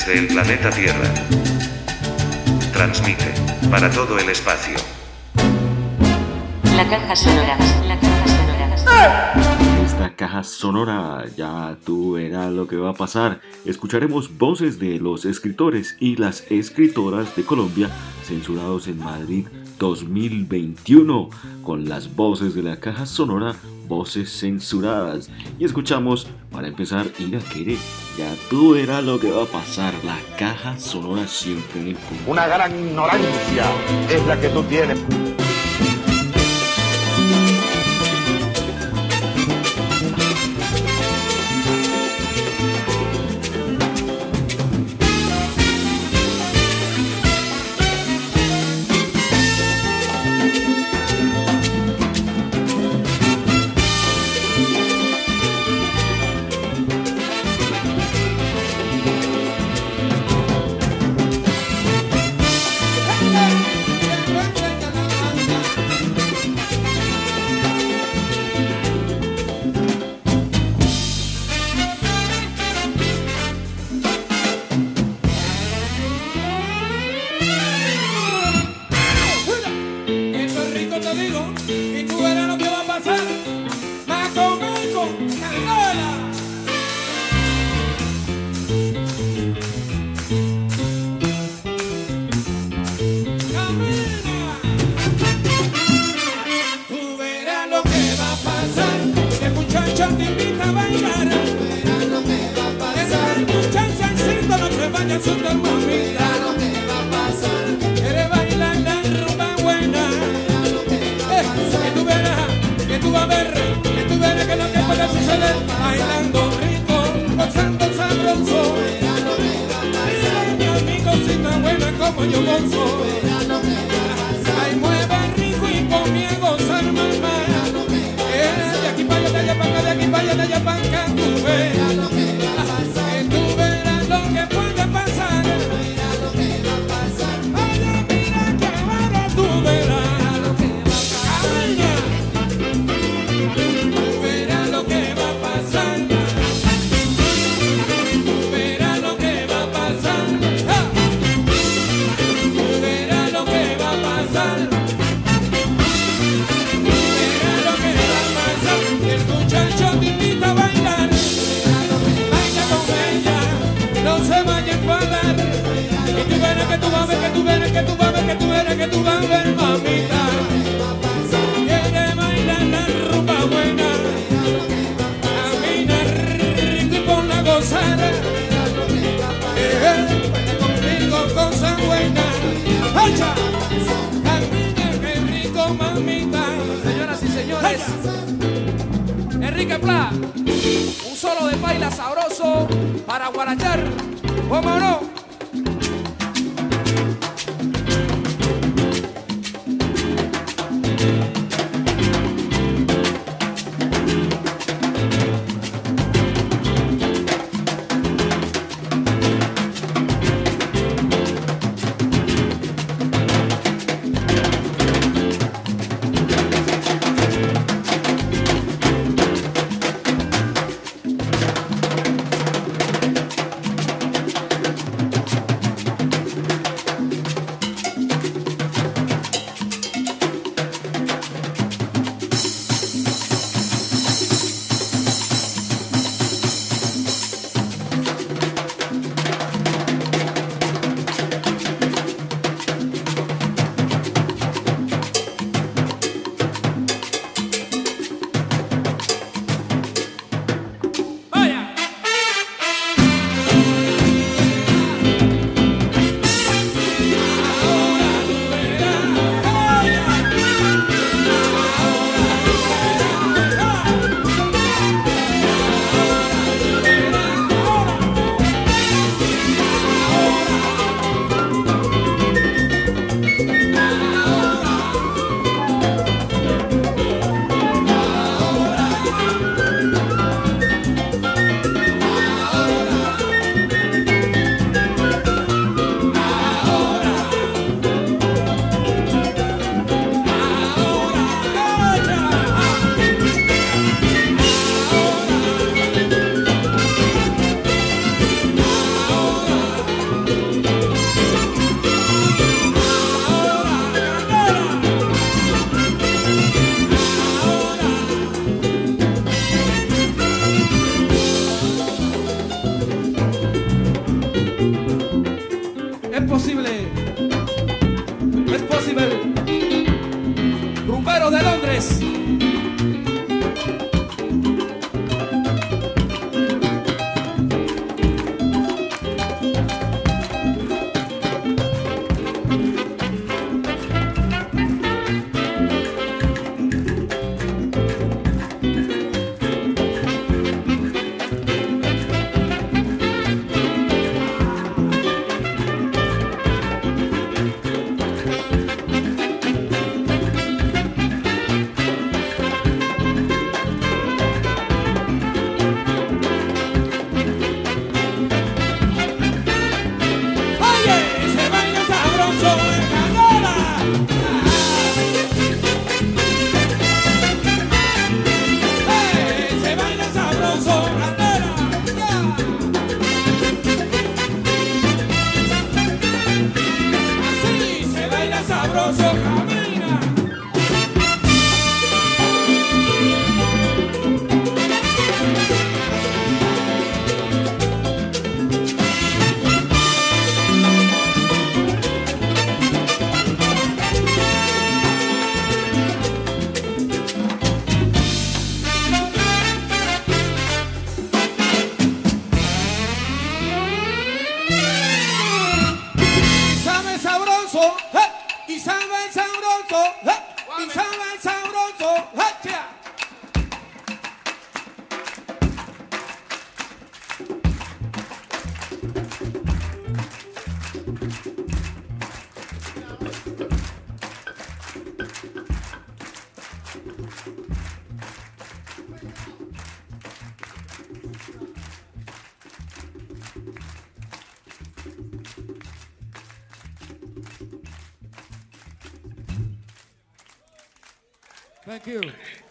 desde el planeta Tierra. Transmite para todo el espacio. La caja sonora. La caja sonora. Esta caja sonora, ya tú verás lo que va a pasar. Escucharemos voces de los escritores y las escritoras de Colombia censurados en Madrid 2021 con las voces de la caja sonora voces censuradas. Y escuchamos, para empezar, Ira Quere. Ya tú verás lo que va a pasar. La caja sonora siempre en el punto. Una gran ignorancia es la que tú tienes.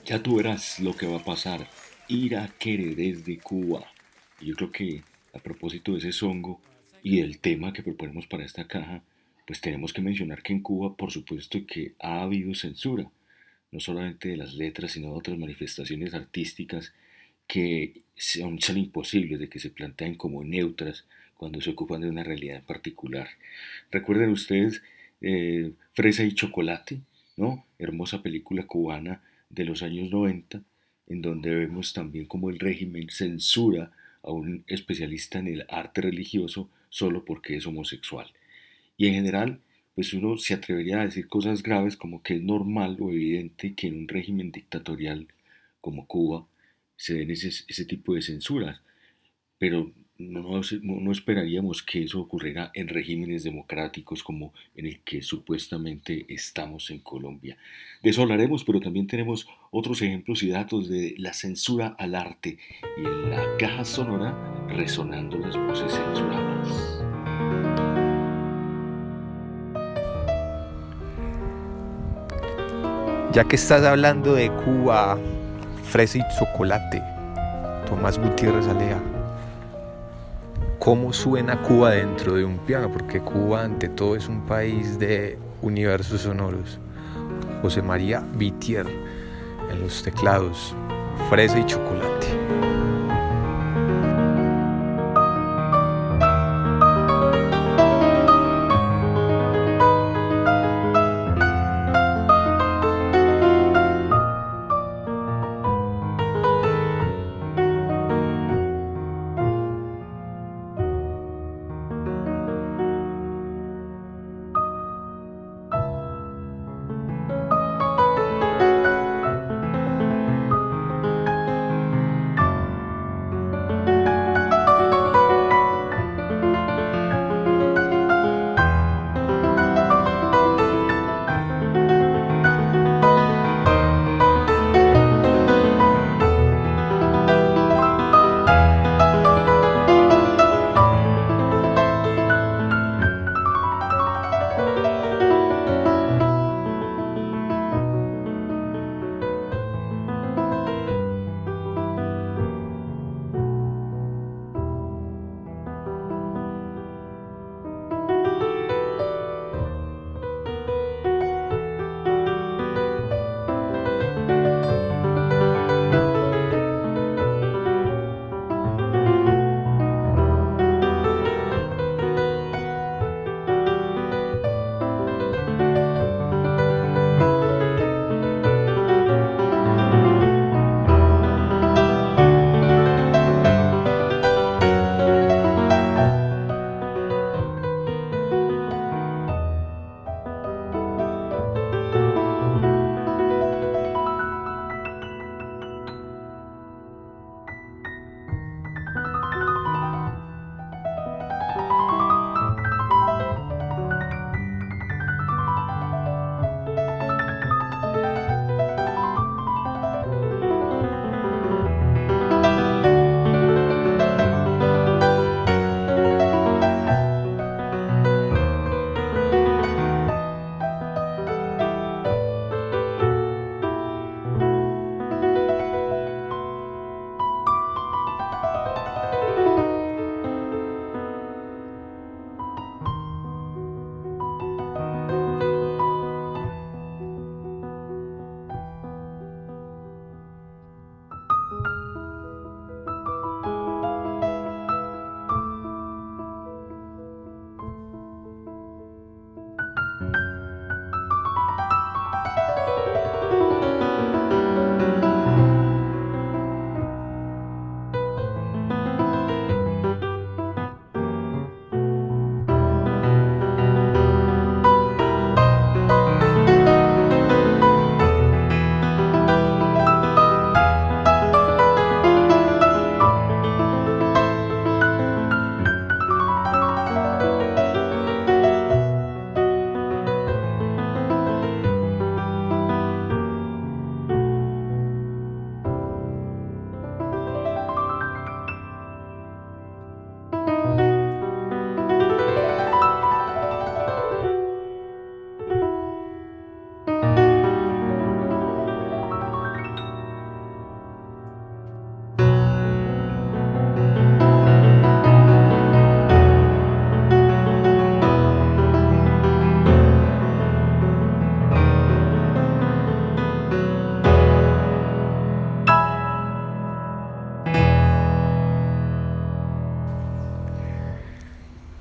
Ya tú verás lo que va a pasar. Ira Quere desde Cuba. Yo creo que a propósito de ese songo y del tema que proponemos para esta caja, pues tenemos que mencionar que en Cuba, por supuesto, que ha habido censura, no solamente de las letras, sino de otras manifestaciones artísticas que son, son imposibles de que se planteen como neutras cuando se ocupan de una realidad en particular. Recuerden ustedes eh, Fresa y Chocolate, ¿no? Hermosa película cubana de los años 90, en donde vemos también como el régimen censura a un especialista en el arte religioso solo porque es homosexual. Y en general, pues uno se atrevería a decir cosas graves como que es normal o evidente que en un régimen dictatorial como Cuba se den ese, ese tipo de censuras, pero no, no, esperaríamos que eso ocurriera en regímenes democráticos como en el que supuestamente estamos en Colombia. De eso hablaremos, pero también tenemos otros ejemplos y datos de la censura al arte y en la caja sonora resonando las voces censuradas. Ya que estás hablando de Cuba, fresa y chocolate, Tomás Gutiérrez Alea, ¿cómo suena Cuba dentro de un piano? Porque Cuba ante todo es un país de universos sonoros. José María Vitier en los teclados, fresa y chocolate.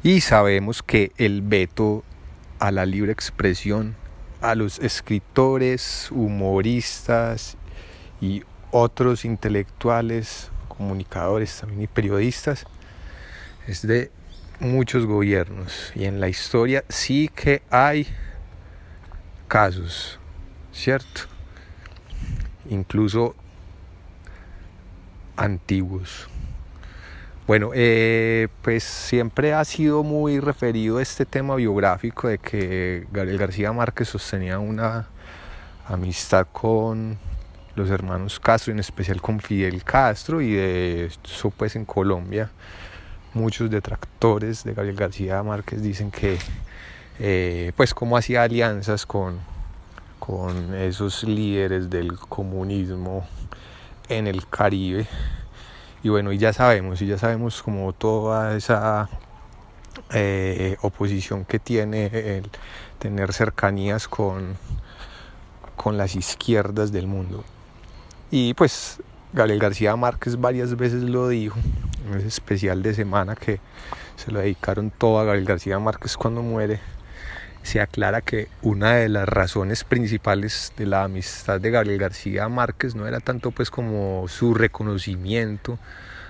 Y sabemos que el veto a la libre expresión, a los escritores, humoristas y otros intelectuales, comunicadores también y periodistas, es de muchos gobiernos. Y en la historia sí que hay casos, ¿cierto? Incluso antiguos. Bueno, eh, pues siempre ha sido muy referido este tema biográfico de que Gabriel García Márquez sostenía una amistad con los hermanos Castro, en especial con Fidel Castro, y de eso pues en Colombia muchos detractores de Gabriel García Márquez dicen que eh, pues como hacía alianzas con, con esos líderes del comunismo en el Caribe y bueno, y ya sabemos, y ya sabemos como toda esa eh, oposición que tiene el tener cercanías con, con las izquierdas del mundo. Y pues Gabriel García Márquez varias veces lo dijo, en ese especial de semana que se lo dedicaron todo a Gabriel García Márquez cuando muere se aclara que una de las razones principales de la amistad de Gabriel García Márquez no era tanto pues como su reconocimiento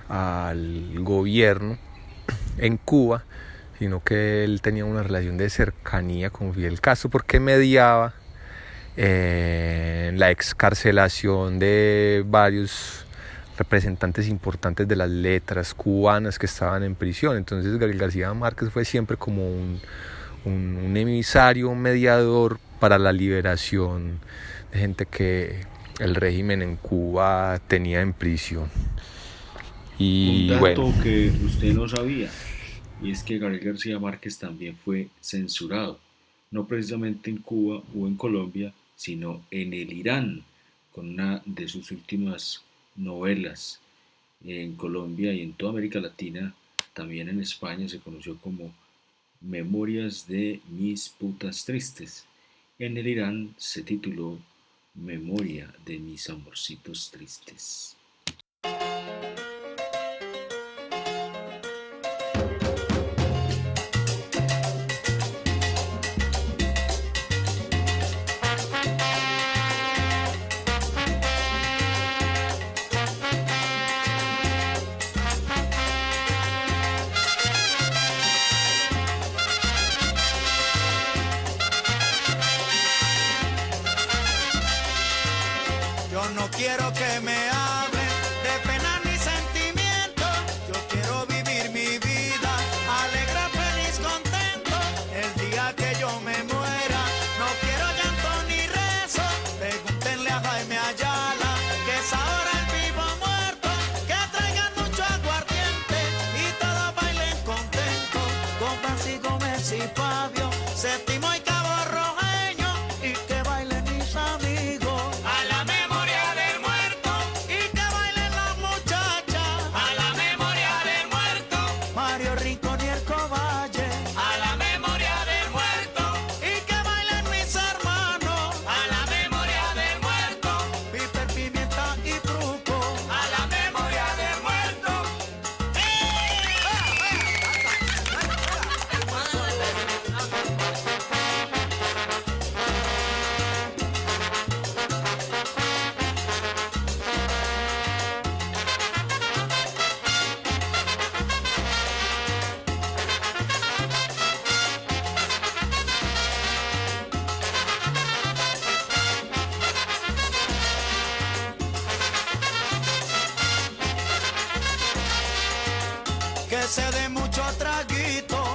al gobierno en Cuba, sino que él tenía una relación de cercanía con Fidel Castro porque mediaba eh, la excarcelación de varios representantes importantes de las letras cubanas que estaban en prisión. Entonces Gabriel García Márquez fue siempre como un, un, emisario, un mediador para la liberación de gente que el régimen en Cuba tenía en prisión. Y un dato que usted no sabía, y es que Gabriel García Márquez también fue censurado, no precisamente en Cuba o en Colombia, sino en el Irán, con una de sus últimas novelas en Colombia y en toda América Latina, también en España se conoció como Memorias de mis putas tristes. En el Irán se tituló Memoria de mis amorcitos tristes. que se dé mucho traguito.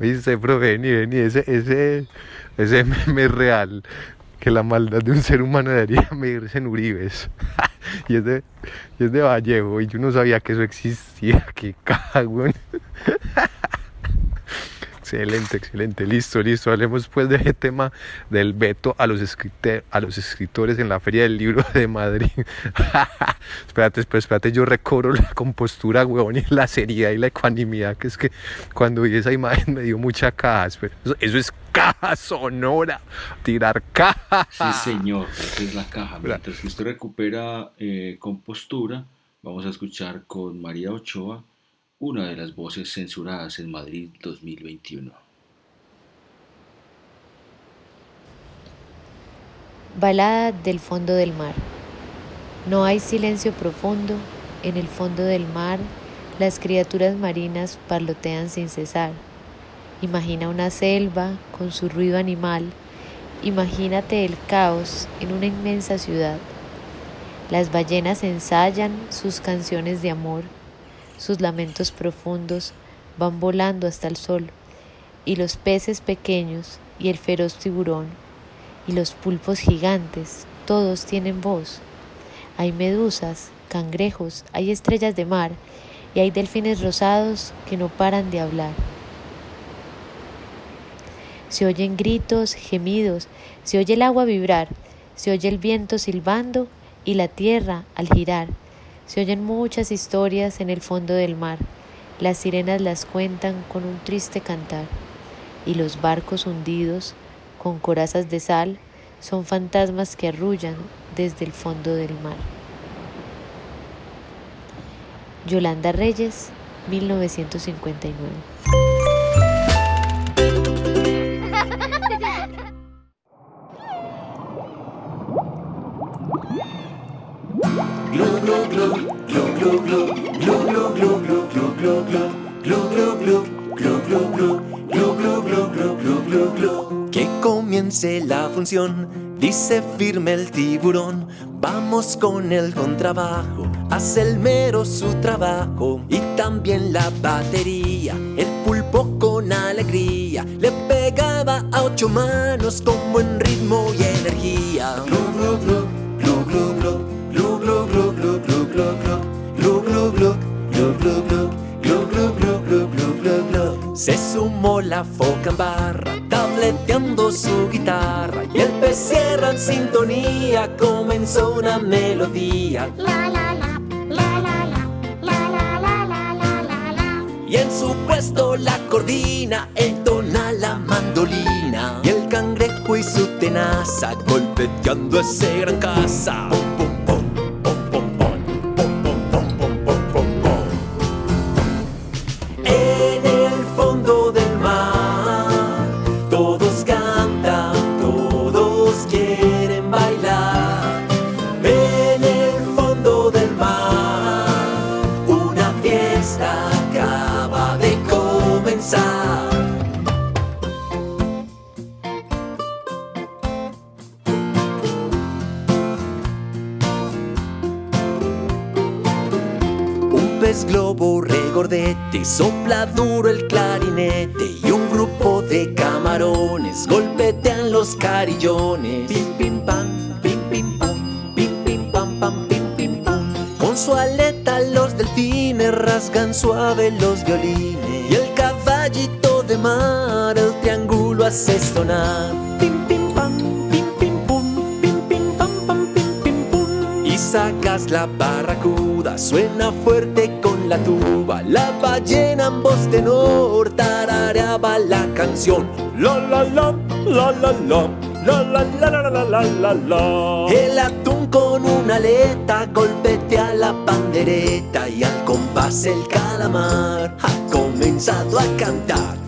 Oíste, profe, vení, vení, ese, ese, ese meme real. Que la maldad de un ser humano debería medirse en Uribes. y, es de, y es de Vallejo, y yo no sabía que eso existía. Qué cagón. Excelente, excelente. Listo, listo. Hablemos pues de ese tema del veto a los, a los escritores en la Feria del Libro de Madrid. espérate, espérate, espérate, yo recobro la compostura, huevón, y la seriedad y la ecuanimidad, que es que cuando vi esa imagen me dio mucha caja. Eso, eso es caja sonora, tirar caja. Sí, señor, esa es la caja. Mientras que usted recupera eh, compostura, vamos a escuchar con María Ochoa una de las voces censuradas en Madrid 2021. Balada del fondo del mar. No hay silencio profundo, en el fondo del mar las criaturas marinas parlotean sin cesar. Imagina una selva con su ruido animal, imagínate el caos en una inmensa ciudad. Las ballenas ensayan sus canciones de amor, sus lamentos profundos van volando hasta el sol, y los peces pequeños y el feroz tiburón y los pulpos gigantes, todos tienen voz. Hay medusas, cangrejos, hay estrellas de mar y hay delfines rosados que no paran de hablar. Se oyen gritos, gemidos, se oye el agua vibrar, se oye el viento silbando y la tierra al girar. Se oyen muchas historias en el fondo del mar. Las sirenas las cuentan con un triste cantar. Y los barcos hundidos, con corazas de sal, son fantasmas que arrullan desde el fondo del mar. Yolanda Reyes, 1959. Que comience la función, dice firme el tiburón. Vamos con el contrabajo, hace el mero su trabajo. Y también la batería, el pulpo con alegría. Le pegaba a ocho manos como en ritmo Se sumó la foca en barra, tableteando su guitarra y el pez cierra en sintonía, comenzó una melodía. Y en su puesto la coordina, entona la mandolina. Y el cangrejo y su tenaza, golpeteando ese gran casa. Pum, pum, Pim pim pam, pim pim pam, pim pim pam pam, pim pim pam. Con su aleta los delfines rasgan suave los violines y el caballito de mar el triángulo hace sonar. Pim pim pam, pim pim pum, pim pim pam pam, pim pim pum. Y sacas la barracuda, suena fuerte con la tuba. La ballena en voz tenor tarareaba la canción. La, la la la. La la la El atún con una aleta golpetea la pandereta y al compás el calamar ha comenzado a cantar.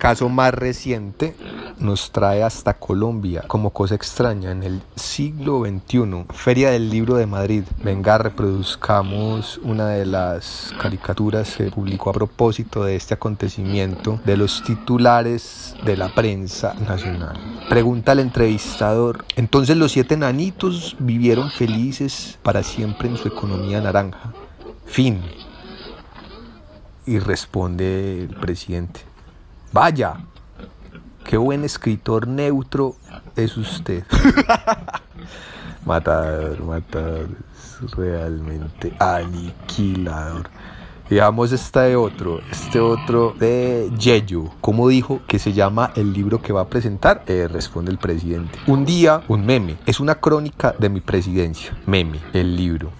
Caso más reciente nos trae hasta Colombia como cosa extraña en el siglo XXI, Feria del Libro de Madrid. Venga, reproduzcamos una de las caricaturas que publicó a propósito de este acontecimiento de los titulares de la prensa nacional. Pregunta al entrevistador, entonces los siete nanitos vivieron felices para siempre en su economía naranja. Fin. Y responde el presidente, vaya, qué buen escritor neutro es usted. matador, matador, es realmente aniquilador. Digamos este otro, este otro de Yeyo. ¿Cómo dijo que se llama el libro que va a presentar? Eh, responde el presidente. Un día, un meme. Es una crónica de mi presidencia. Meme, el libro.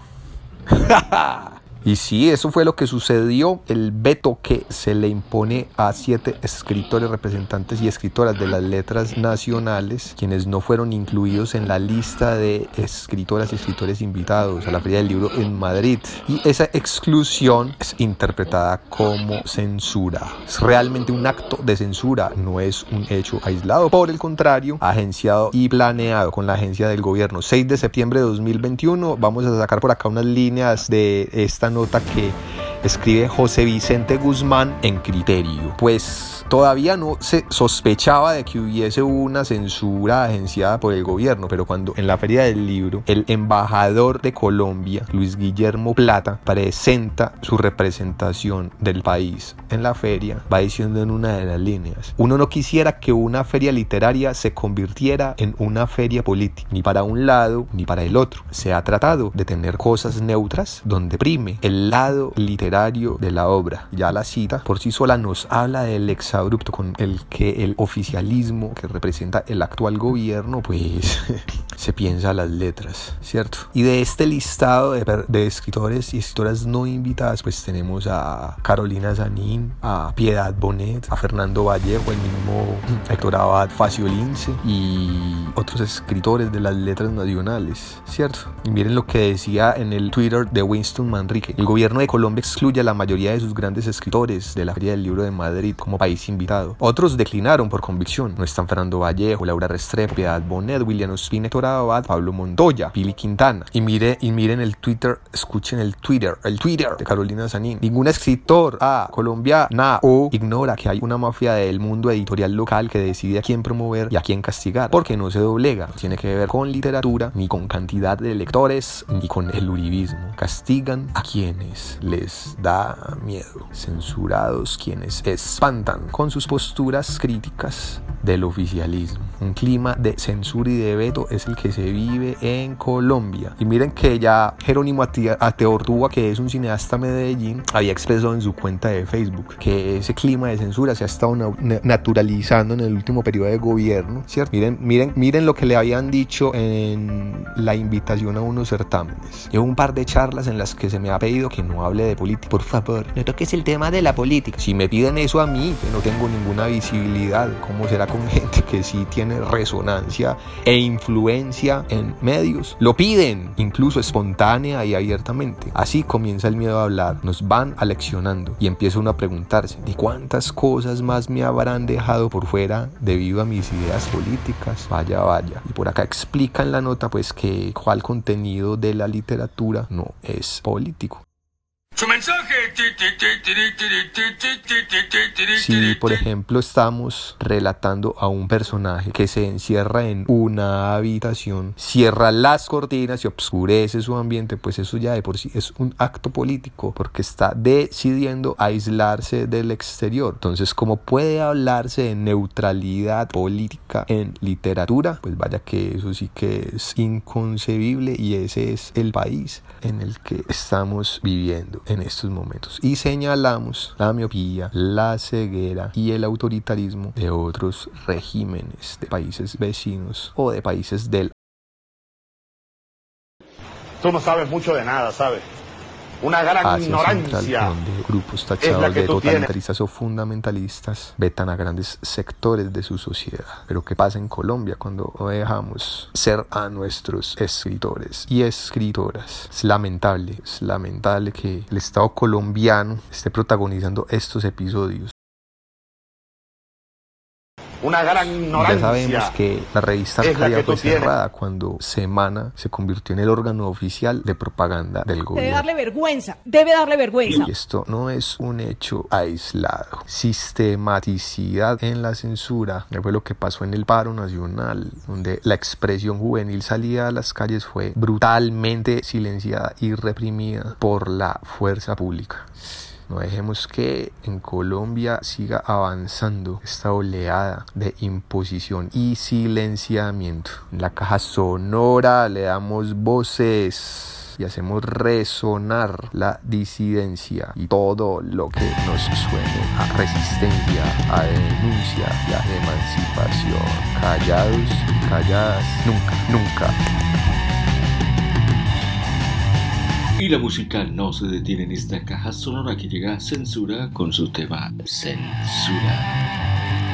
Y sí, eso fue lo que sucedió, el veto que se le impone a siete escritores, representantes y escritoras de las letras nacionales, quienes no fueron incluidos en la lista de escritoras y escritores invitados a la Feria del Libro en Madrid. Y esa exclusión es interpretada como censura. Es realmente un acto de censura, no es un hecho aislado. Por el contrario, agenciado y planeado con la agencia del gobierno. 6 de septiembre de 2021, vamos a sacar por acá unas líneas de esta nota que escribe José Vicente Guzmán en Criterio. Pues todavía no se sospechaba de que hubiese una censura agenciada por el gobierno, pero cuando en la Feria del Libro el embajador de Colombia, Luis Guillermo Plata, presenta su representación del país en la feria, va diciendo en una de las líneas, uno no quisiera que una feria literaria se convirtiera en una feria política, ni para un lado ni para el otro. Se ha tratado de tener cosas neutras donde prime el lado literario de la obra. Ya la cita por sí sola nos habla del exabrupto con el que el oficialismo que representa el actual gobierno pues se piensa las letras, ¿cierto? Y de este listado de, escritores y escritoras no invitadas pues tenemos a Carolina Zanin, a Piedad Bonet, a Fernando Vallejo, el mismo Héctor Abad Faciolince y otros escritores de las letras nacionales, ¿cierto? Y miren lo que decía en el Twitter de Winston Manrique. El gobierno de Colombia excluye a la mayoría de sus grandes escritores de la Feria del Libro de Madrid como país invitado. Otros declinaron por convicción. No están Fernando Vallejo, Laura Restrepo, Piedad Bonet, William Ospina, Héctor Abad, Pablo Montoya, Pili Quintana. Y mire, y miren el Twitter, escuchen el Twitter, el Twitter de Carolina Sanín. Ningún escritor a colombiana o ignora que hay una mafia del mundo editorial local que decide a quién promover y a quién castigar, porque no se doblega. No tiene que ver con literatura, ni con cantidad de lectores, ni con el uribismo. Castigan a quienes les da miedo, censurados quienes espantan con sus posturas críticas del oficialismo. Un clima de censura y de veto es el que se vive en Colombia. Y miren que ya Jerónimo Ateortúa, que es un cineasta Medellín, había expresado en su cuenta de Facebook que ese clima de censura se ha estado naturalizando en el último periodo de gobierno, ¿cierto? Miren, miren, miren lo que le habían dicho en la invitación a unos certámenes. Llevo un par de charlas en las que se me ha pedido que no hable de política. Por favor, no toques el tema de la política. Si me piden eso a mí, que no tengo ninguna visibilidad, ¿cómo será con gente que sí tiene resonancia e influencia en medios? Lo piden, incluso espontánea y abiertamente. Así comienza el miedo a hablar. Nos van aleccionando y empieza uno a preguntarse, ¿de cuántas cosas más me habrán dejado por fuera debido a mis ideas políticas? Vaya, vaya. Y por acá explica en la nota pues que cuál contenido de la literatura no es político. Su mensaje. Si, por ejemplo, estamos relatando a un personaje que se encierra en una habitación, cierra las cortinas y obscurece su ambiente, pues eso ya de por sí es un acto político, porque está decidiendo aislarse del exterior. Entonces, ¿cómo puede hablarse de neutralidad política en literatura? Pues vaya que eso sí que es inconcebible y ese es el país en el que estamos viviendo en estos momentos. Y señalamos la miopía, la ceguera y el autoritarismo de otros regímenes de países vecinos o de países del... Tú no sabes mucho de nada, ¿sabes? Una gran Asia ignorancia. Central, donde grupos tachados de tienes. totalitaristas o fundamentalistas vetan a grandes sectores de su sociedad. Pero ¿qué pasa en Colombia cuando dejamos ser a nuestros escritores y escritoras? Es lamentable, es lamentable que el Estado colombiano esté protagonizando estos episodios Una gran ignorancia. Ya sabemos que la revista Arcadia fue tienes. cerrada cuando Semana se convirtió en el órgano oficial de propaganda del Debe gobierno. darle vergüenza, debe darle vergüenza. Y esto no es un hecho aislado. Sistematicidad en la censura fue lo que pasó en el paro nacional, donde la expresión juvenil salida a las calles fue brutalmente silenciada y reprimida por la fuerza pública. No dejemos que en Colombia siga avanzando esta oleada de imposición y silenciamiento. En la caja sonora le damos voces y hacemos resonar la disidencia y todo lo que nos suene a resistencia, a denuncia y a emancipación. Callados y calladas, nunca, nunca. Y la música no se detiene en esta caja sonora que llega censura con su tema Censura.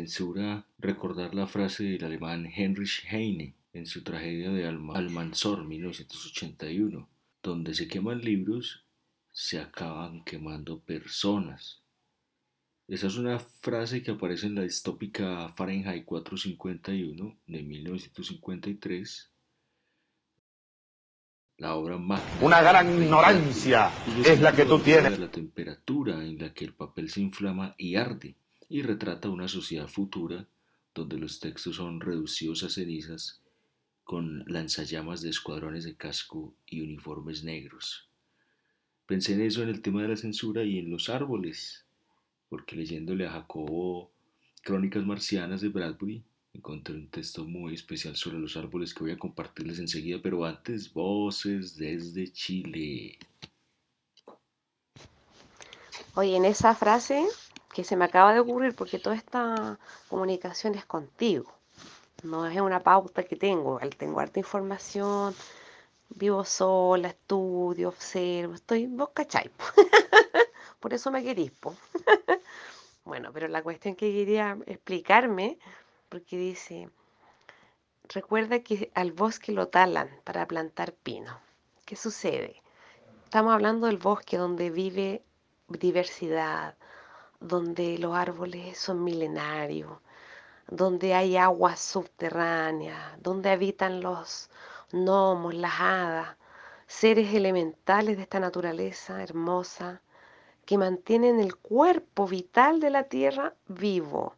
Censura, recordar la frase del alemán Heinrich Heine en su tragedia de Alma- Almanzor 1981, donde se queman libros, se acaban quemando personas. Esa es una frase que aparece en la distópica Fahrenheit 451 de 1953, la obra magna. Una gran ignorancia es la que tú tienes. La temperatura en la que el papel se inflama y arde y retrata una sociedad futura donde los textos son reducidos a cenizas con lanzallamas de escuadrones de casco y uniformes negros. Pensé en eso en el tema de la censura y en los árboles, porque leyéndole a Jacobo Crónicas Marcianas de Bradbury, encontré un texto muy especial sobre los árboles que voy a compartirles enseguida, pero antes, voces desde Chile. Oye, en esa frase que se me acaba de ocurrir, porque toda esta comunicación es contigo, no es una pauta que tengo, tengo harta información, vivo sola, estudio, observo, estoy, vos cachai, po. por eso me querís. Bueno, pero la cuestión que quería explicarme, porque dice, recuerda que al bosque lo talan para plantar pino. ¿Qué sucede? Estamos hablando del bosque donde vive diversidad, donde los árboles son milenarios, donde hay aguas subterráneas, donde habitan los gnomos, las hadas, seres elementales de esta naturaleza hermosa que mantienen el cuerpo vital de la tierra vivo,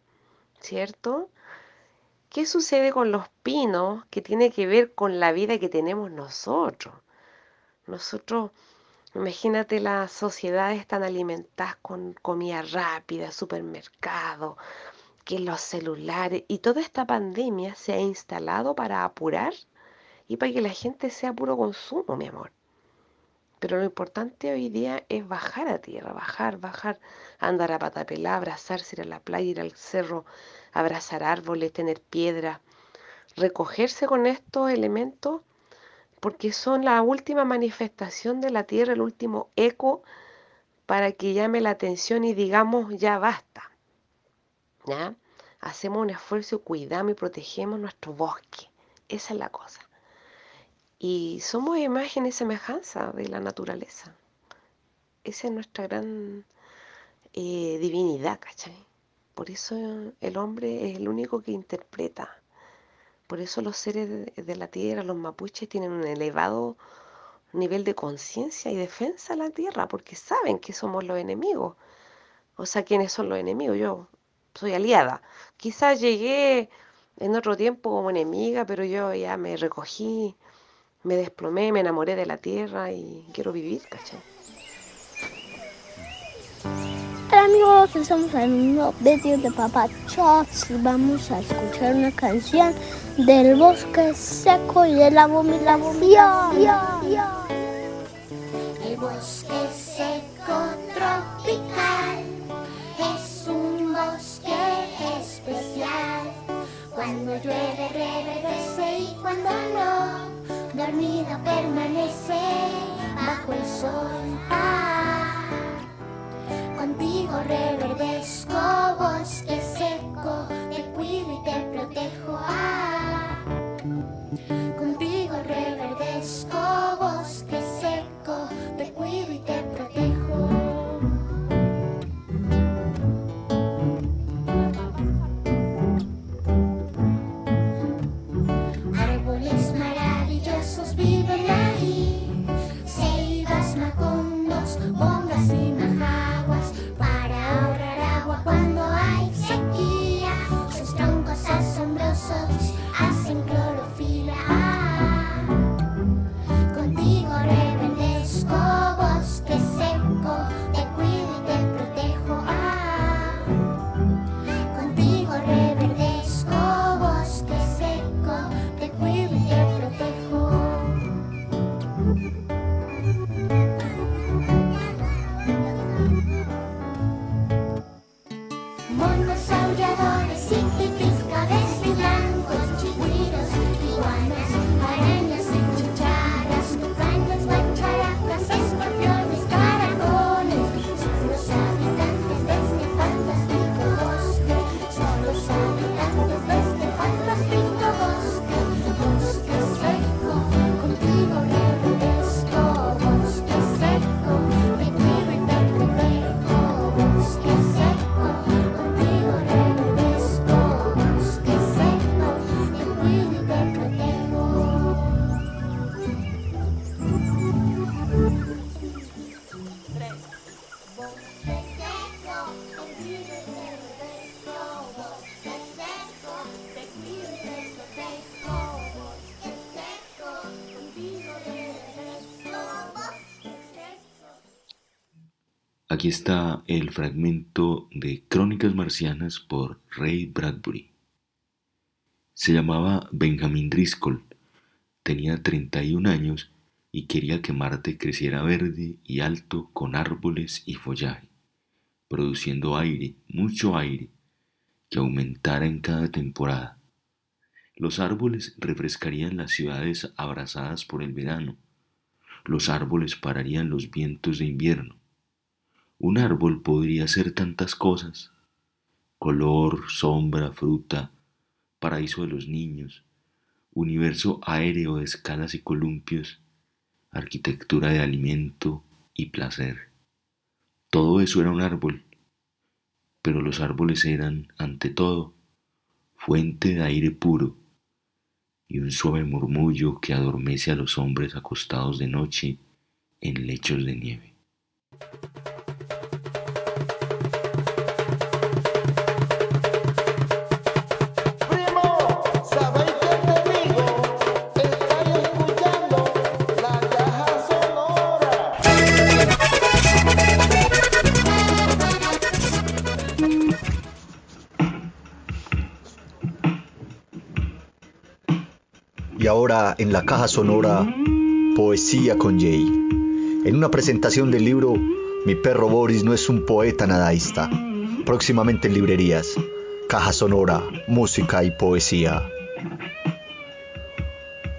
¿cierto? ¿Qué sucede con los pinos que tiene que ver con la vida que tenemos nosotros? Nosotros, imagínate las sociedades tan alimentadas con comida rápida, supermercado, que los celulares y toda esta pandemia se ha instalado para apurar y para que la gente sea puro consumo, mi amor. Pero lo importante hoy día es bajar a tierra, bajar, bajar, andar a patapelá, abrazarse, ir a la playa, ir al cerro, abrazar árboles, tener piedra, recogerse con estos elementos porque son la última manifestación de la tierra, el último eco para que llame la atención y digamos ya basta. ¿Ya? Hacemos un esfuerzo cuidamos y protegemos nuestro bosque. Esa es la cosa. Y somos imagen y semejanza de la naturaleza. Esa es nuestra gran eh, divinidad, ¿cachai? Por eso el hombre es el único que interpreta. Por eso los seres de, la tierra, los mapuches, tienen un elevado nivel de conciencia y defensa a la tierra, porque saben que somos los enemigos. O sea, ¿quiénes son los enemigos? Yo soy aliada. Quizás llegué en otro tiempo como enemiga, pero yo ya me recogí, me desplomé, me enamoré de la tierra y quiero vivir, ¿cachai? Amigos, estamos en un nuevo vídeo de Papá Shots y vamos a escuchar una canción del bosque seco y de la abominación. El reverdezco, bosque Aquí está el fragmento de Crónicas Marcianas por Ray Bradbury. Se llamaba Benjamin Driscoll, tenía 31 años y quería que Marte creciera verde y alto con árboles y follaje, produciendo aire, mucho aire, que aumentara en cada temporada. Los árboles refrescarían las ciudades abrazadas por el verano. Los árboles pararían los vientos de invierno. Un árbol podría ser tantas cosas. Color, sombra, fruta, paraíso de los niños, universo aéreo de escalas y columpios, arquitectura de alimento y placer. Todo eso era un árbol, pero los árboles eran, ante todo, fuente de aire puro, y un suave murmullo que adormece a los hombres acostados de noche en lechos de nieve. En la caja sonora, Poesía con Jay. En una presentación del libro Mi perro Boris no es un poeta nadaísta. Próximamente en librerías. Caja sonora, música y poesía.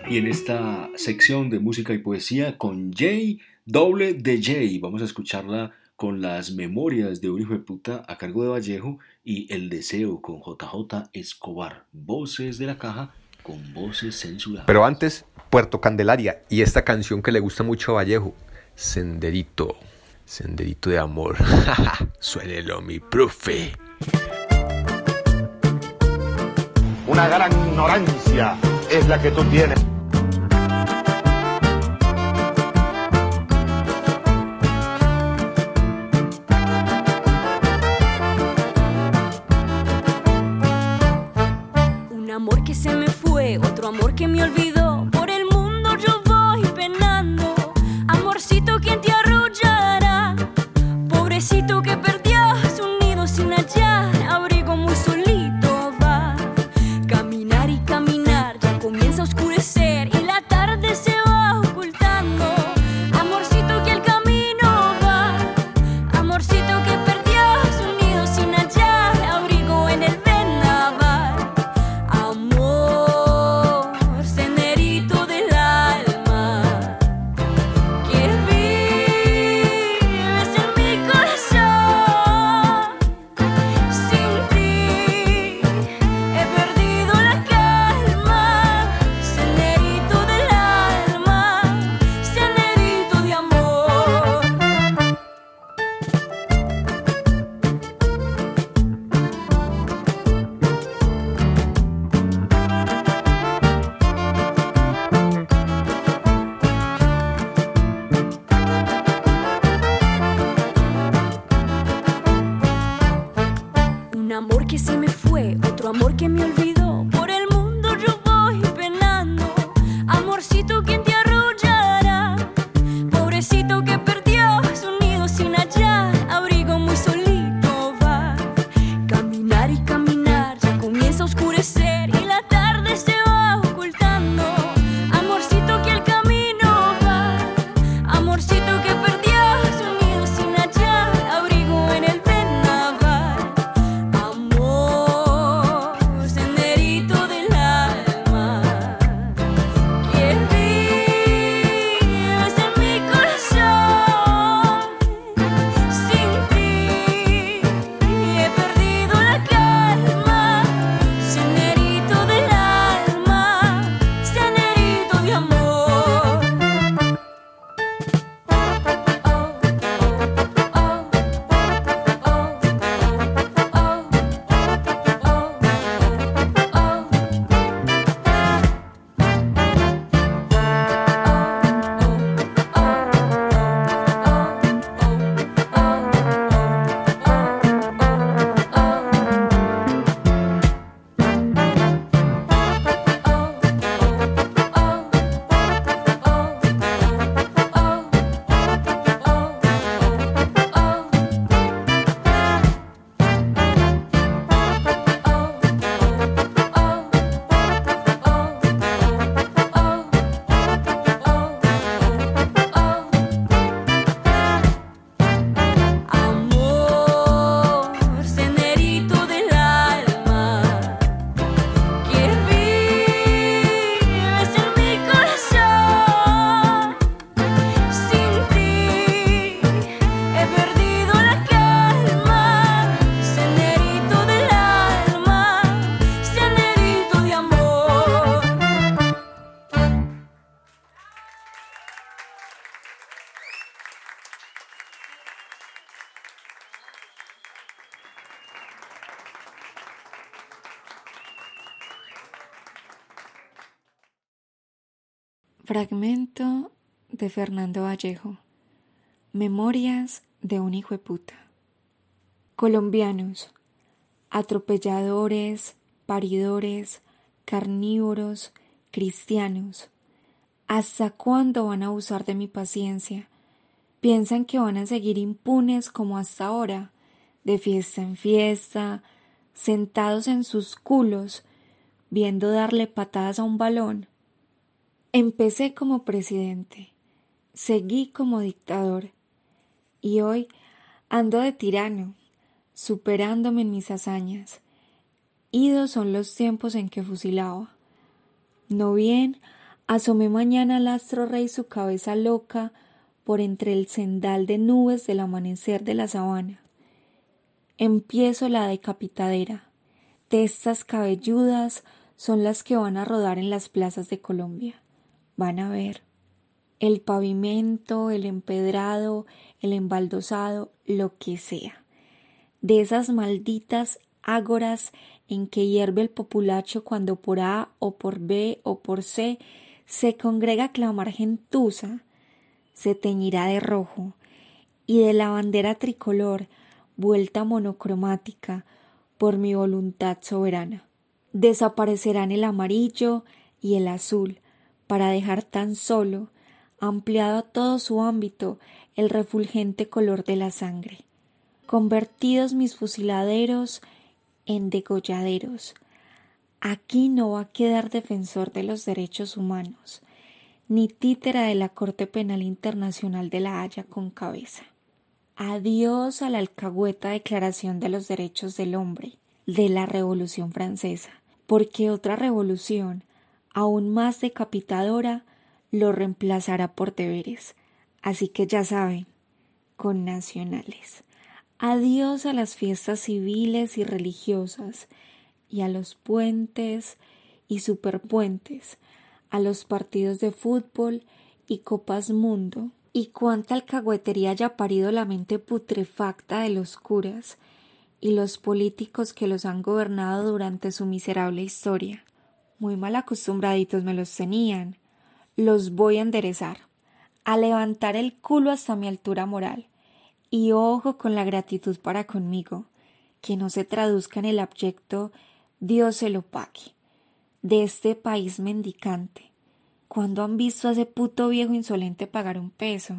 Y en esta sección de música y poesía con Jay, doble de Jay, vamos a escucharla con las memorias de un hijo de puta a cargo de Vallejo y El Deseo con JJ Escobar. Voces de la caja con voces censuradas. Pero antes, Puerto Candelaria y esta canción que le gusta mucho a Vallejo, Senderito, Senderito de amor. Suélelo, mi profe. Una gran ignorancia es la que tú tienes. Otro amor que me olvidó. Por el mundo yo voy penando. Fragmento de Fernando Vallejo. Memorias de un hijo de puta. Colombianos, atropelladores, paridores, carnívoros, cristianos. ¿Hasta cuándo van a abusar de mi paciencia? ¿Piensan que van a seguir impunes como hasta ahora, de fiesta en fiesta, sentados en sus culos, viendo darle patadas a un balón? Empecé como presidente, seguí como dictador, y hoy ando de tirano, superándome en mis hazañas. Idos son los tiempos en que fusilaba. No bien, asomé mañana al astro rey su cabeza loca por entre el cendal de nubes del amanecer de la sabana. Empiezo la decapitadera. Testas cabelludas son las que van a rodar en las plazas de Colombia. Van a ver el pavimento, el empedrado, el embaldosado, lo que sea. De esas malditas ágoras en que hierve el populacho cuando por A o por B o por C se congrega clamar gentuza, se teñirá de rojo, y de la bandera tricolor, vuelta monocromática, por mi voluntad soberana. Desaparecerán el amarillo y el azul, para dejar tan solo, ampliado a todo su ámbito, el refulgente color de la sangre. Convertidos mis fusiladeros en degolladeros. Aquí no va a quedar defensor de los derechos humanos, ni títera de la Corte Penal Internacional de la Haya con cabeza. Adiós a la alcahueta Declaración de los Derechos del Hombre de la Revolución Francesa, porque otra revolución, aún más decapitadora, lo reemplazará por deberes. Así que ya saben, con nacionales. Adiós a las fiestas civiles y religiosas, y a los puentes y superpuentes, a los partidos de fútbol y copas mundo, y cuánta alcahuetería haya parido la mente putrefacta de los curas y los políticos que los han gobernado durante su miserable historia. Muy mal acostumbraditos me los tenían. Los voy a enderezar, a levantar el culo hasta mi altura moral y ojo con la gratitud para conmigo, que no se traduzca en el abyecto Dios se lo pague, de este país mendicante. ¿Cuándo han visto a ese puto viejo insolente pagar un peso?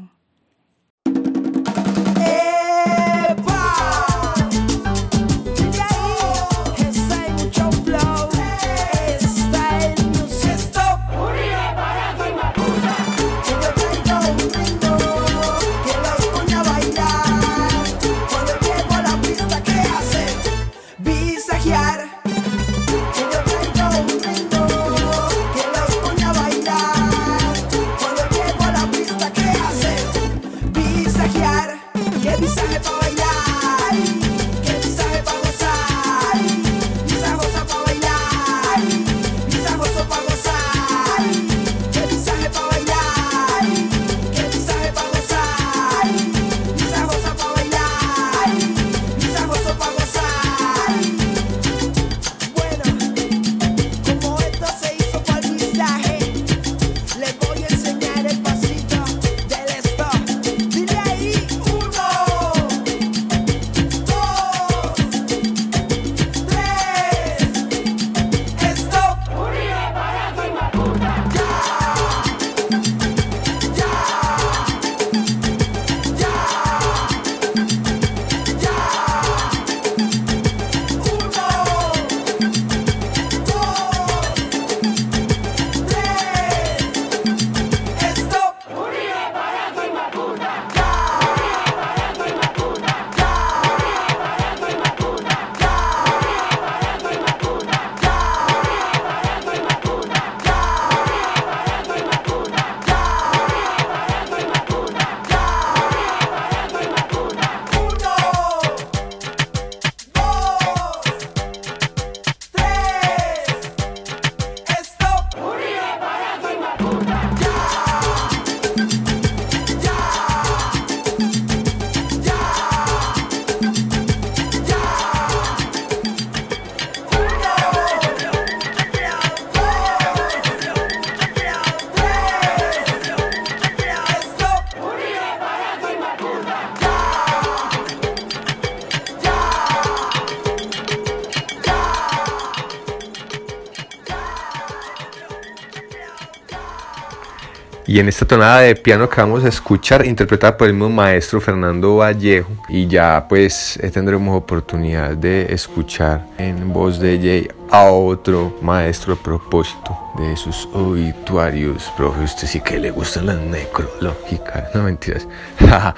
Y en esta tonada de piano que vamos a escuchar, interpretada por el mismo maestro Fernando Vallejo, y ya pues eh, tendremos oportunidad de escuchar en voz de Jay a otro maestro a propósito de sus obituarios. Profe, usted sí que le gustan las necrológicas, no mentiras.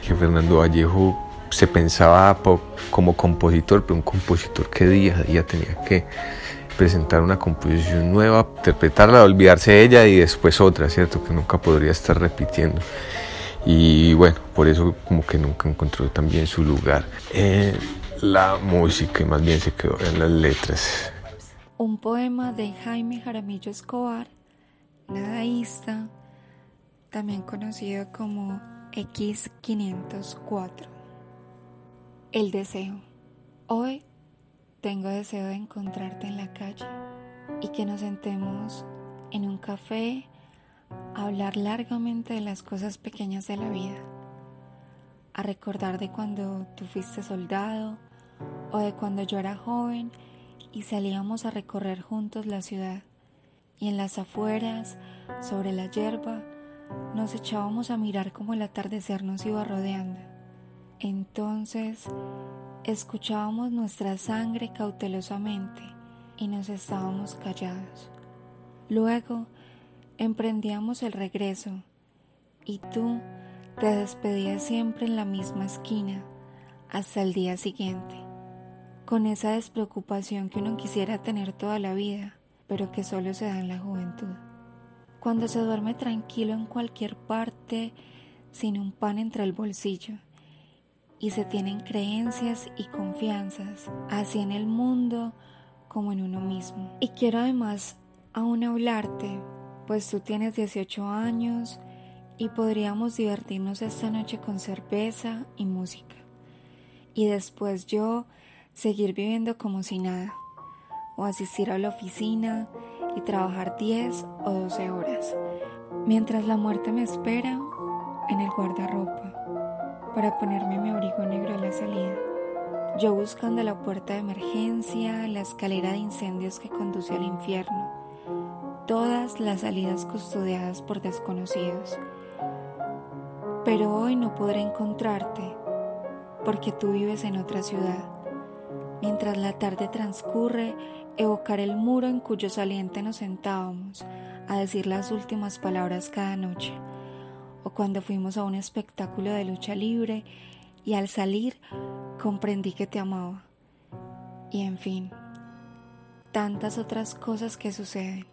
que Fernando Vallejo se pensaba como compositor, pero un compositor que día a día tenía que presentar una composición nueva, interpretarla, olvidarse de ella y después otra, ¿cierto? Que nunca podría estar repitiendo. Y bueno, por eso como que nunca encontró también su lugar en la música y más bien se quedó en las letras. Un poema de Jaime Jaramillo Escobar, nadaísta, también conocido como X504. El deseo. Hoy tengo deseo de encontrarte en la calle y que nos sentemos en un café a hablar largamente de las cosas pequeñas de la vida, a recordar de cuando tú fuiste soldado o de cuando yo era joven y salíamos a recorrer juntos la ciudad y en las afueras, sobre la hierba, nos echábamos a mirar como el atardecer nos iba rodeando. Entonces escuchábamos nuestra sangre cautelosamente y nos estábamos callados. Luego emprendíamos el regreso y tú te despedías siempre en la misma esquina hasta el día siguiente, con esa despreocupación que uno quisiera tener toda la vida, pero que solo se da en la juventud. Cuando se duerme tranquilo en cualquier parte, sin un pan entre el bolsillo, y se tienen creencias y confianzas, así en el mundo como en uno mismo. Y quiero además aún hablarte, pues tú tienes 18 años y podríamos divertirnos esta noche con cerveza y música. Y después yo seguir viviendo como si nada, o asistir a la oficina y trabajar 10 o 12 horas, mientras la muerte me espera en el guardarropa para ponerme mi abrigo negro a la salida. Yo buscando la puerta de emergencia, la escalera de incendios que conduce al infierno, todas las salidas custodiadas por desconocidos. Pero hoy no podré encontrarte porque tú vives en otra ciudad. Mientras la tarde transcurre, evocar el muro en cuyo saliente nos sentábamos a decir las últimas palabras cada noche o cuando fuimos a un espectáculo de lucha libre y al salir comprendí que te amaba. Y en fin, tantas otras cosas que suceden.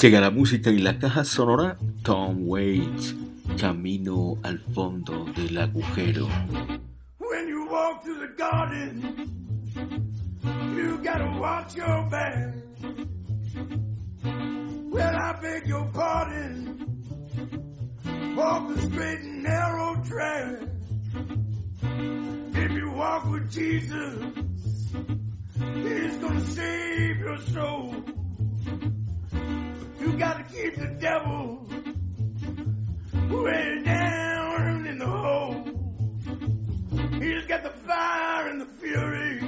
Llega la música y la caja sonora Tom Waits, Camino al fondo del agujero. When you walk through the garden, you gotta watch your back. Well, I beg your pardon. Walk the straight and narrow track. If you walk with Jesus, He's gonna save your soul. You gotta keep the devil way down in the hole. He's got the fire and the fury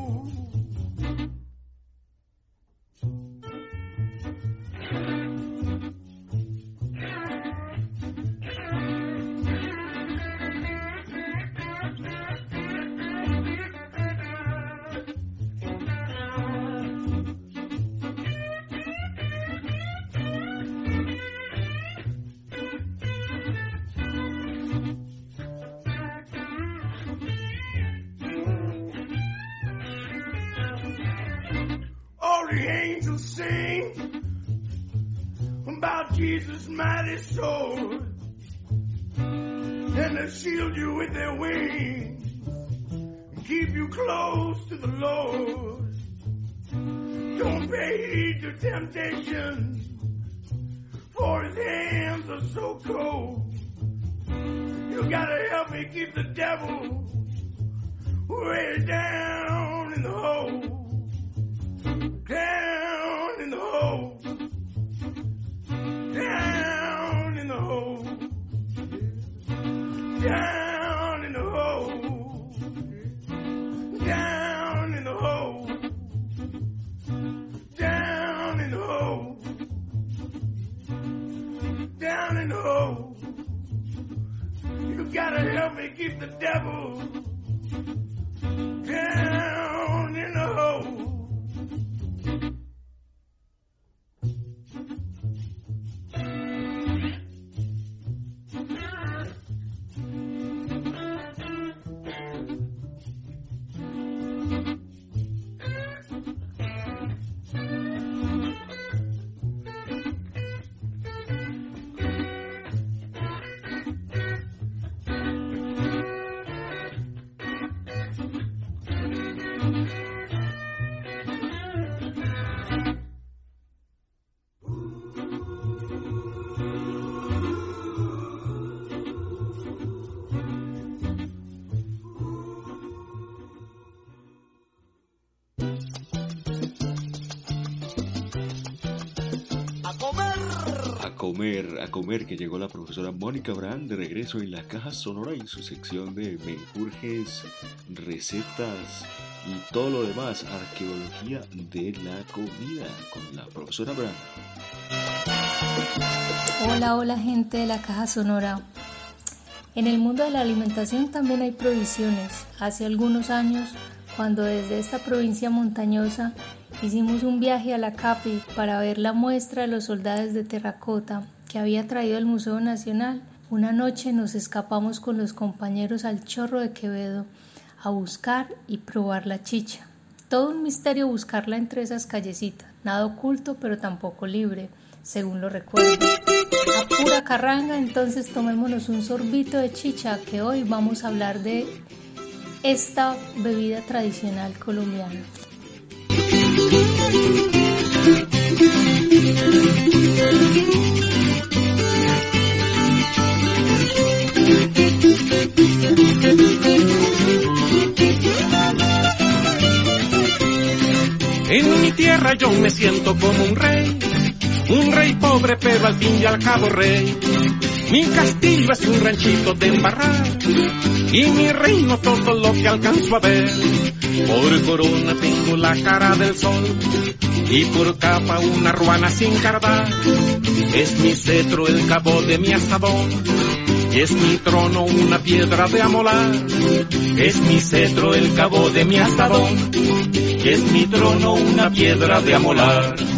About Jesus' mighty sword. And they shield you with their wings and keep you close to the Lord. don't pay heed to temptation, for his hands are so cold. You gotta help me keep the devil way down in the hole. Down in the hole. Down in the hole. Down in the hole. Down in the hole. Down in the hole. Down in the hole. You gotta help me keep the devil down in the hole. Comer, a comer, que llegó la profesora Mónica Brand de regreso en la caja sonora en su sección de menjurjes, recetas y todo lo demás, arqueología de la comida con la profesora Brand. Hola, hola gente de la caja sonora. En el mundo de la alimentación también hay provisiones. Hace algunos años, cuando desde esta provincia montañosa hicimos un viaje a la CAPI para ver la muestra de los soldados de terracota que había traído el Museo Nacional, una noche nos escapamos con los compañeros al Chorro de Quevedo a buscar y probar la chicha. Todo un misterio buscarla entre esas callecitas, nada oculto pero tampoco libre, según lo recuerdo. A pura carranga, entonces tomémonos un sorbito de chicha que hoy vamos a hablar de esta bebida tradicional colombiana. En mi tierra yo me siento como un rey, un rey pobre pero al fin y al cabo rey. Mi castillo es un ranchito de embarrar y mi reino todo lo que alcanzo a ver. Por corona tengo la cara del sol y por capa una ruana sin cardar. Es mi cetro el cabo de mi asadón y es mi trono una piedra de amolar. Es mi cetro el cabo de mi asadón y es mi trono una piedra de amolar.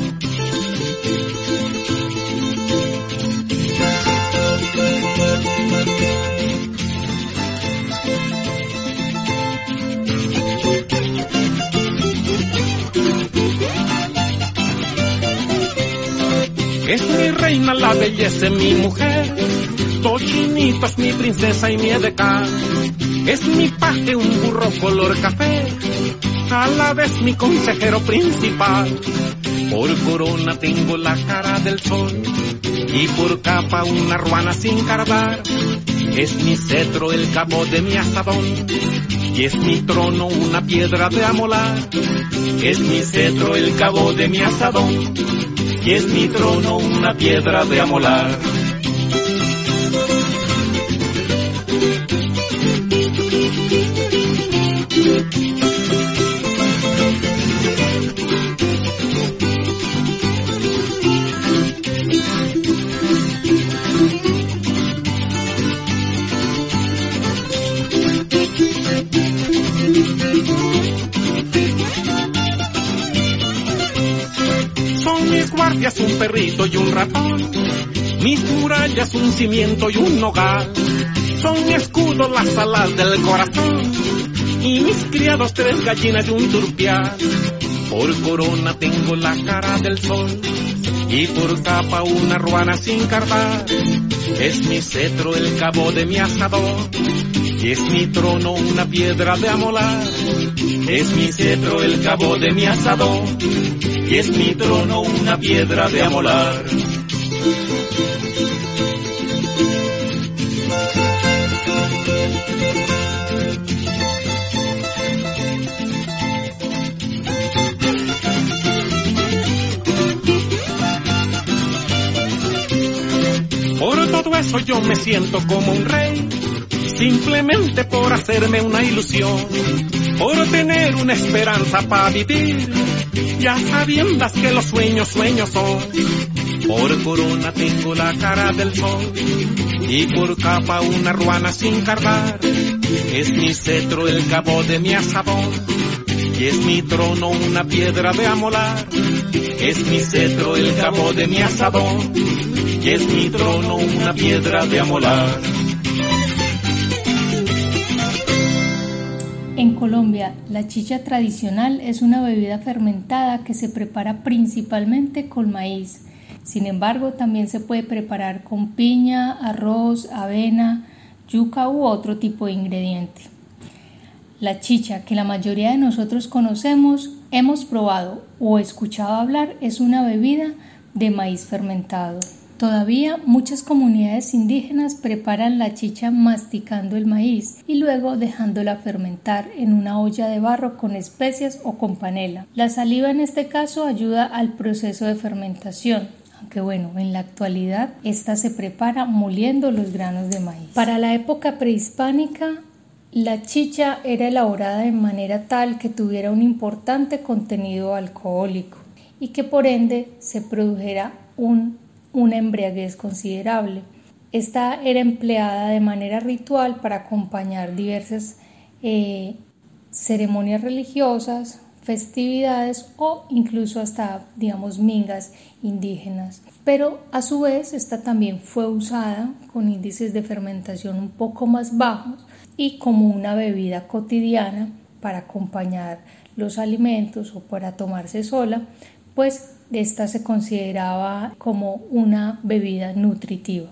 Es mi reina, la belleza, mi mujer. Tochinito es mi princesa y mi edecán. Es mi paje, un burro color café. A la vez mi consejero principal. Por corona tengo la cara del sol. Y por capa una ruana sin cardar. Es mi cetro el cabo de mi asadón. Y es mi trono una piedra de amolar. Es mi cetro el cabo de mi asadón y es mi trono una piedra de amolar. Guardias un perrito y un ratón, mis murallas un cimiento y un nogal. Son mi escudo las alas del corazón y mis criados tres gallinas y un turpial. Por corona tengo la cara del sol y por capa una ruana sin cargar. Es mi cetro el cabo de mi asador y es mi trono una piedra de amolar. Es mi cetro el cabo de mi asador y es mi trono una piedra de amolar. Por todo eso yo me siento como un rey, simplemente por hacerme una ilusión, por tener una esperanza para vivir, ya sabiendas que los sueños sueños son. Por corona tengo la cara del sol y por capa una ruana sin cargar. Es mi cetro el cabo de mi asadón y es mi trono una piedra de amolar. Es mi cetro el cabo de mi asadón y es mi trono una piedra de amolar. Colombia, la chicha tradicional es una bebida fermentada que se prepara principalmente con maíz. Sin embargo, también se puede preparar con piña, arroz, avena, yuca u otro tipo de ingrediente. La chicha que la mayoría de nosotros conocemos, hemos probado o escuchado hablar es una bebida de maíz fermentado. Todavía muchas comunidades indígenas preparan la chicha masticando el maíz y luego dejándola fermentar en una olla de barro con especias o con panela. La saliva en este caso ayuda al proceso de fermentación, aunque bueno, en la actualidad esta se prepara moliendo los granos de maíz. Para la época prehispánica, la chicha era elaborada de manera tal que tuviera un importante contenido alcohólico y que por ende se produjera un una embriaguez considerable. Esta era empleada de manera ritual para acompañar diversas eh, ceremonias religiosas, festividades o incluso hasta, digamos, mingas indígenas. Pero a su vez esta también fue usada con índices de fermentación un poco más bajos y como una bebida cotidiana para acompañar los alimentos o para tomarse sola, pues esta se consideraba como una bebida nutritiva.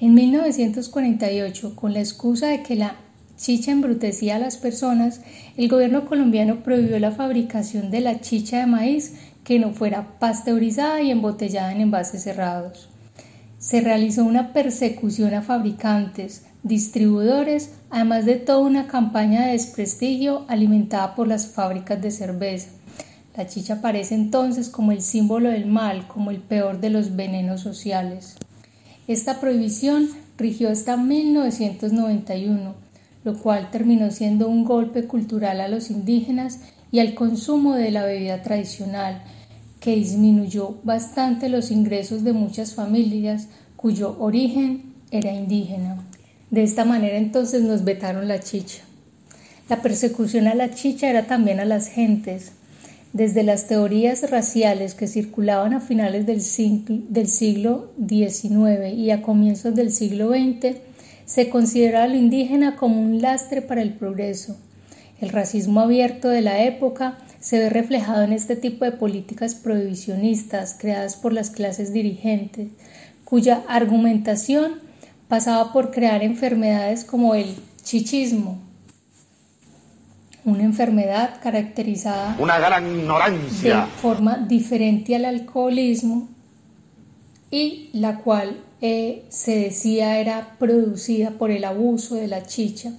En 1948, con la excusa de que la chicha embrutecía a las personas, el gobierno colombiano prohibió la fabricación de la chicha de maíz que no fuera pasteurizada y embotellada en envases cerrados. Se realizó una persecución a fabricantes, distribuidores, además de toda una campaña de desprestigio alimentada por las fábricas de cerveza. La chicha aparece entonces como el símbolo del mal, como el peor de los venenos sociales. Esta prohibición rigió hasta 1991, lo cual terminó siendo un golpe cultural a los indígenas y al consumo de la bebida tradicional, que disminuyó bastante los ingresos de muchas familias cuyo origen era indígena. De esta manera entonces nos vetaron la chicha. La persecución a la chicha era también a las gentes, desde las teorías raciales que circulaban a finales del siglo, XIX y a comienzos del siglo XX, se consideraba al indígena como un lastre para el progreso. El racismo abierto de la época se ve reflejado en este tipo de políticas prohibicionistas creadas por las clases dirigentes, cuya argumentación pasaba por crear enfermedades como el chichismo, una enfermedad caracterizada Una gran ignorancia. de forma diferente al alcoholismo y la cual eh, se decía era producida por el abuso de la chicha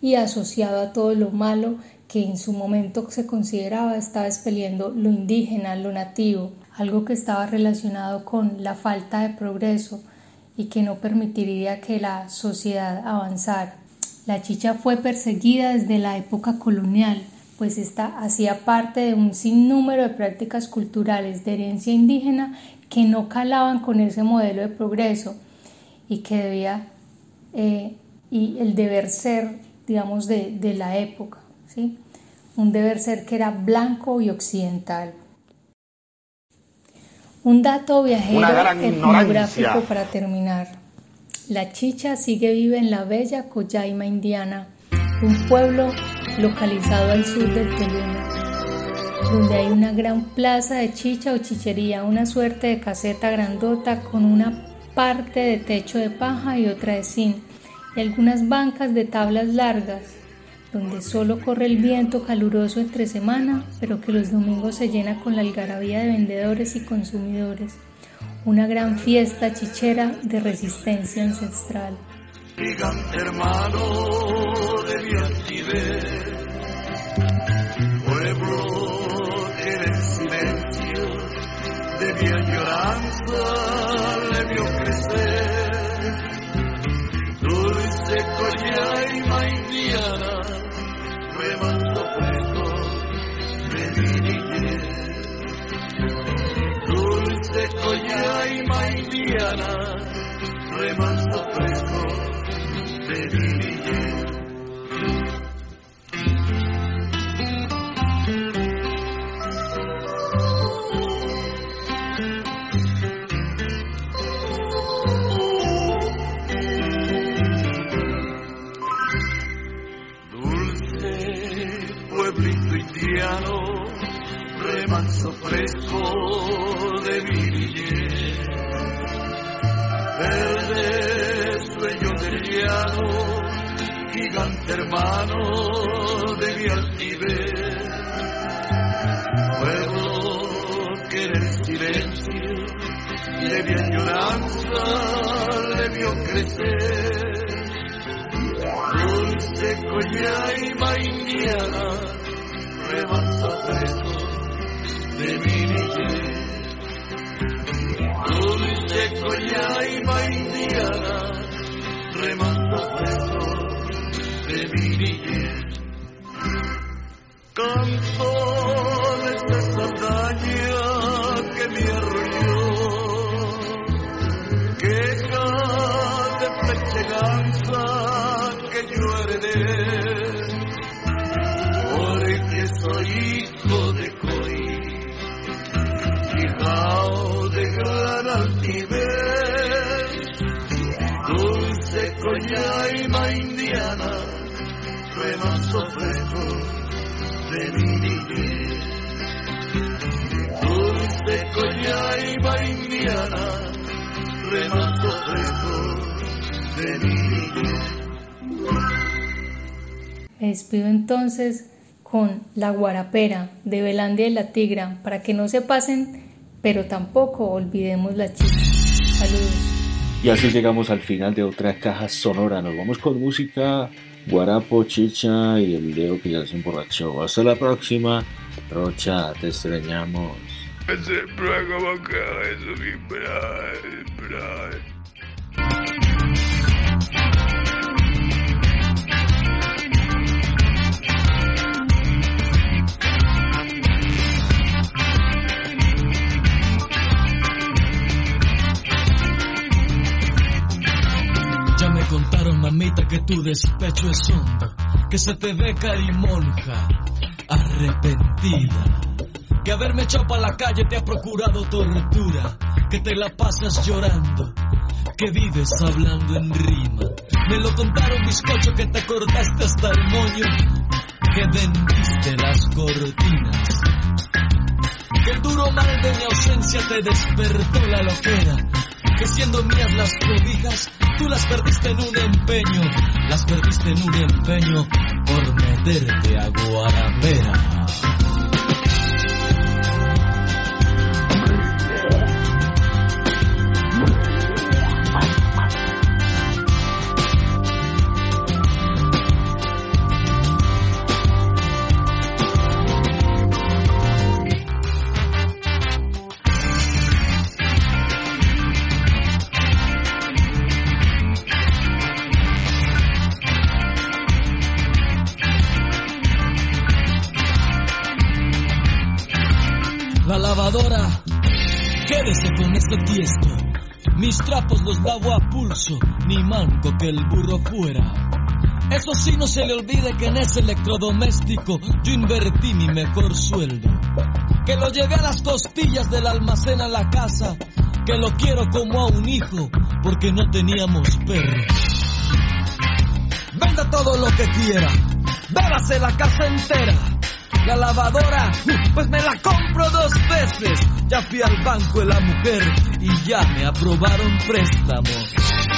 y asociado a todo lo malo que en su momento se consideraba estaba expeliendo lo indígena, lo nativo, algo que estaba relacionado con la falta de progreso y que no permitiría que la sociedad avanzara. La chicha fue perseguida desde la época colonial, pues esta hacía parte de un sinnúmero de prácticas culturales de herencia indígena que no calaban con ese modelo de progreso y que debía eh, y el deber ser, digamos, de, de la época, ¿sí? un deber ser que era blanco y occidental. Un dato viajero etnográfico para terminar. La chicha sigue viva en la bella Coyaima indiana, un pueblo localizado al sur del Tolima. donde hay una gran plaza de chicha o chichería, una suerte de caseta grandota con una parte de techo de paja y otra de zinc, y algunas bancas de tablas largas, donde solo corre el viento caluroso entre semana, pero que los domingos se llena con la algarabía de vendedores y consumidores. Una gran fiesta chichera de resistencia ancestral. gigante hermano de mi altivez, pueblo que en el silencio de mi añoranza le vio crecer, dulce collaima indiana, remanso collaima indiana, remanso precoz de hermano de mi altivez. Pueblo que en el silencio de mi añoranza le vio crecer. Dulce collaima indiana, remanso fresco de mi niñez. Dulce collaima indiana, remanso fresco de Me despido entonces con La Guarapera de Belandia y la Tigra para que no se pasen, pero tampoco olvidemos la chicha. Saludos. Y así llegamos al final de otra caja sonora. Nos vamos con música, guarapo, chicha y el video que ya se emborrachó. Hasta la próxima. Rocha, te extrañamos. Tu despecho es hondo, que se te ve carimonja, arrepentida, que haberme echado para la calle te ha procurado tortura, que te la pasas llorando, que vives hablando en rima. Me lo contaron bizcocho que te cortaste hasta el moño, que vendiste las cortinas, que el duro mal de mi ausencia te despertó la loquera, que siendo mías las cobijas, tú las perdiste en un empeño, las perdiste en un empeño por meterte a Guarapera. Que el burro fuera. Eso sí, no se le olvide que en ese electrodoméstico yo invertí mi mejor sueldo. Que lo llevé a las costillas del almacén a la casa, que lo quiero como a un hijo, porque no teníamos perro. Venda todo lo que quiera, bébase la casa entera. La lavadora, pues me la compro dos veces. Ya fui al banco de la mujer y ya me aprobaron préstamo.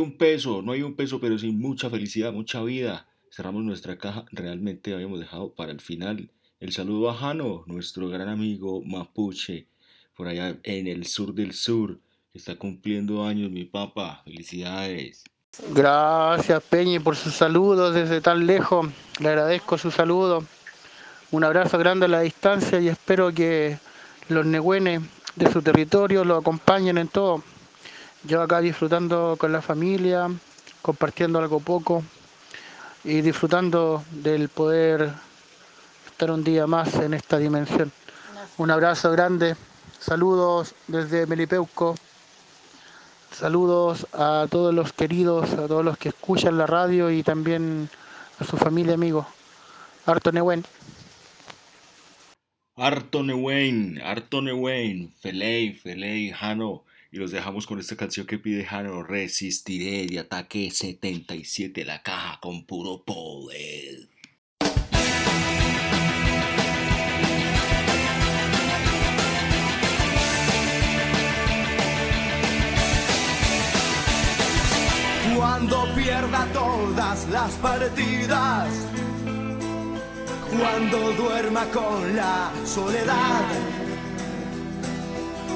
Un peso, no hay un peso, pero sí mucha felicidad, mucha vida. Cerramos nuestra caja, realmente habíamos dejado para el final el saludo a Jano, nuestro gran amigo mapuche, por allá en el sur del sur, que está cumpliendo años, mi papá. Felicidades. Gracias Peñi por sus saludos desde tan lejos. Le agradezco su saludo. Un abrazo grande a la distancia y espero que los negüenes de su territorio lo acompañen en todo. Yo acá disfrutando con la familia, compartiendo algo poco y disfrutando del poder estar un día más en esta dimensión. Un abrazo grande, saludos desde Melipeuco, saludos a todos los queridos, a todos los que escuchan la radio y también a su familia amigos. Harto Nehuen. Harto Newain, Harto Newain, Feley, Feley, Jano. Y los dejamos con esta canción que pide Jano, Resistiré de Ataque 77, la caja con puro poder. Cuando pierda todas las partidas, cuando duerma con la soledad,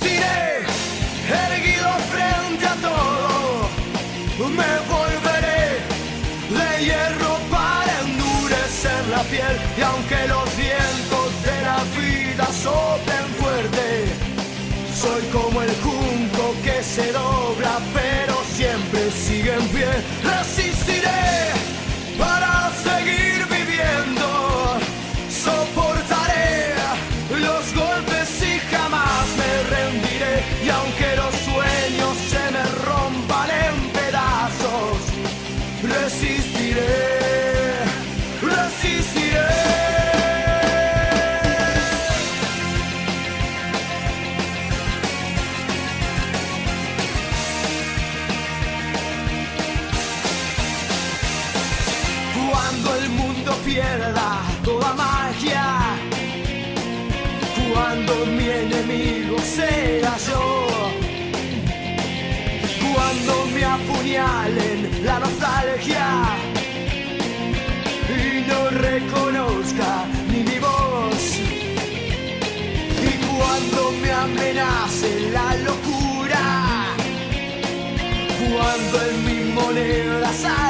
Resistiré, erguido frente a todo, me volveré de hierro para endurecer la piel. Y aunque los vientos de la vida soplen fuerte, soy como magia, cuando mi enemigo sea yo, cuando me apuñalen la nostalgia. Y no reconozca ni mi voz, y cuando me amenace la locura, cuando en mi moneda salga cruz,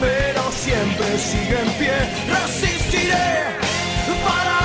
pero siempre sigue en pie. Resistiré para